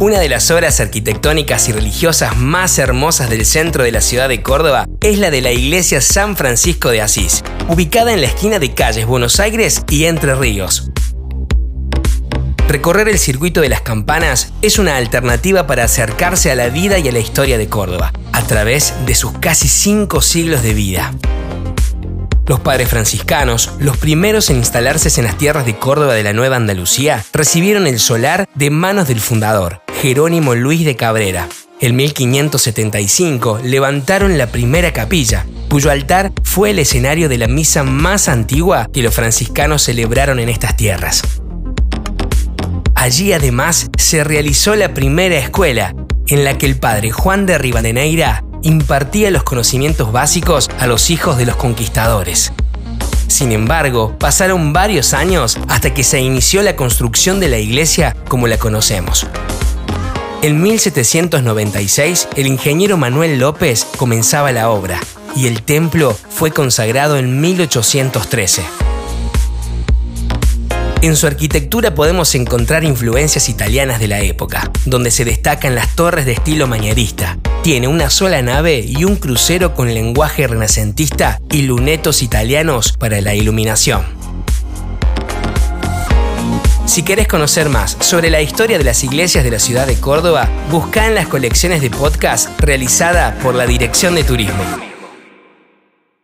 Una de las obras arquitectónicas y religiosas más hermosas del centro de la ciudad de Córdoba es la de la iglesia San Francisco de Asís, ubicada en la esquina de calles Buenos Aires y Entre Ríos. Recorrer el circuito de las campanas es una alternativa para acercarse a la vida y a la historia de Córdoba, a través de sus casi cinco siglos de vida. Los padres franciscanos, los primeros en instalarse en las tierras de Córdoba de la Nueva Andalucía, recibieron el solar de manos del fundador, Jerónimo Luis de Cabrera. En 1575 levantaron la primera capilla, cuyo altar fue el escenario de la misa más antigua que los franciscanos celebraron en estas tierras. Allí además se realizó la primera escuela, en la que el padre Juan de Rivadeneira impartía los conocimientos básicos a los hijos de los conquistadores. Sin embargo, pasaron varios años hasta que se inició la construcción de la iglesia como la conocemos. En 1796, el ingeniero Manuel López comenzaba la obra y el templo fue consagrado en 1813. En su arquitectura podemos encontrar influencias italianas de la época, donde se destacan las torres de estilo manierista. Tiene una sola nave y un crucero con lenguaje renacentista y lunetos italianos para la iluminación. Si querés conocer más sobre la historia de las iglesias de la ciudad de Córdoba, busca en las colecciones de podcast realizada por la Dirección de Turismo.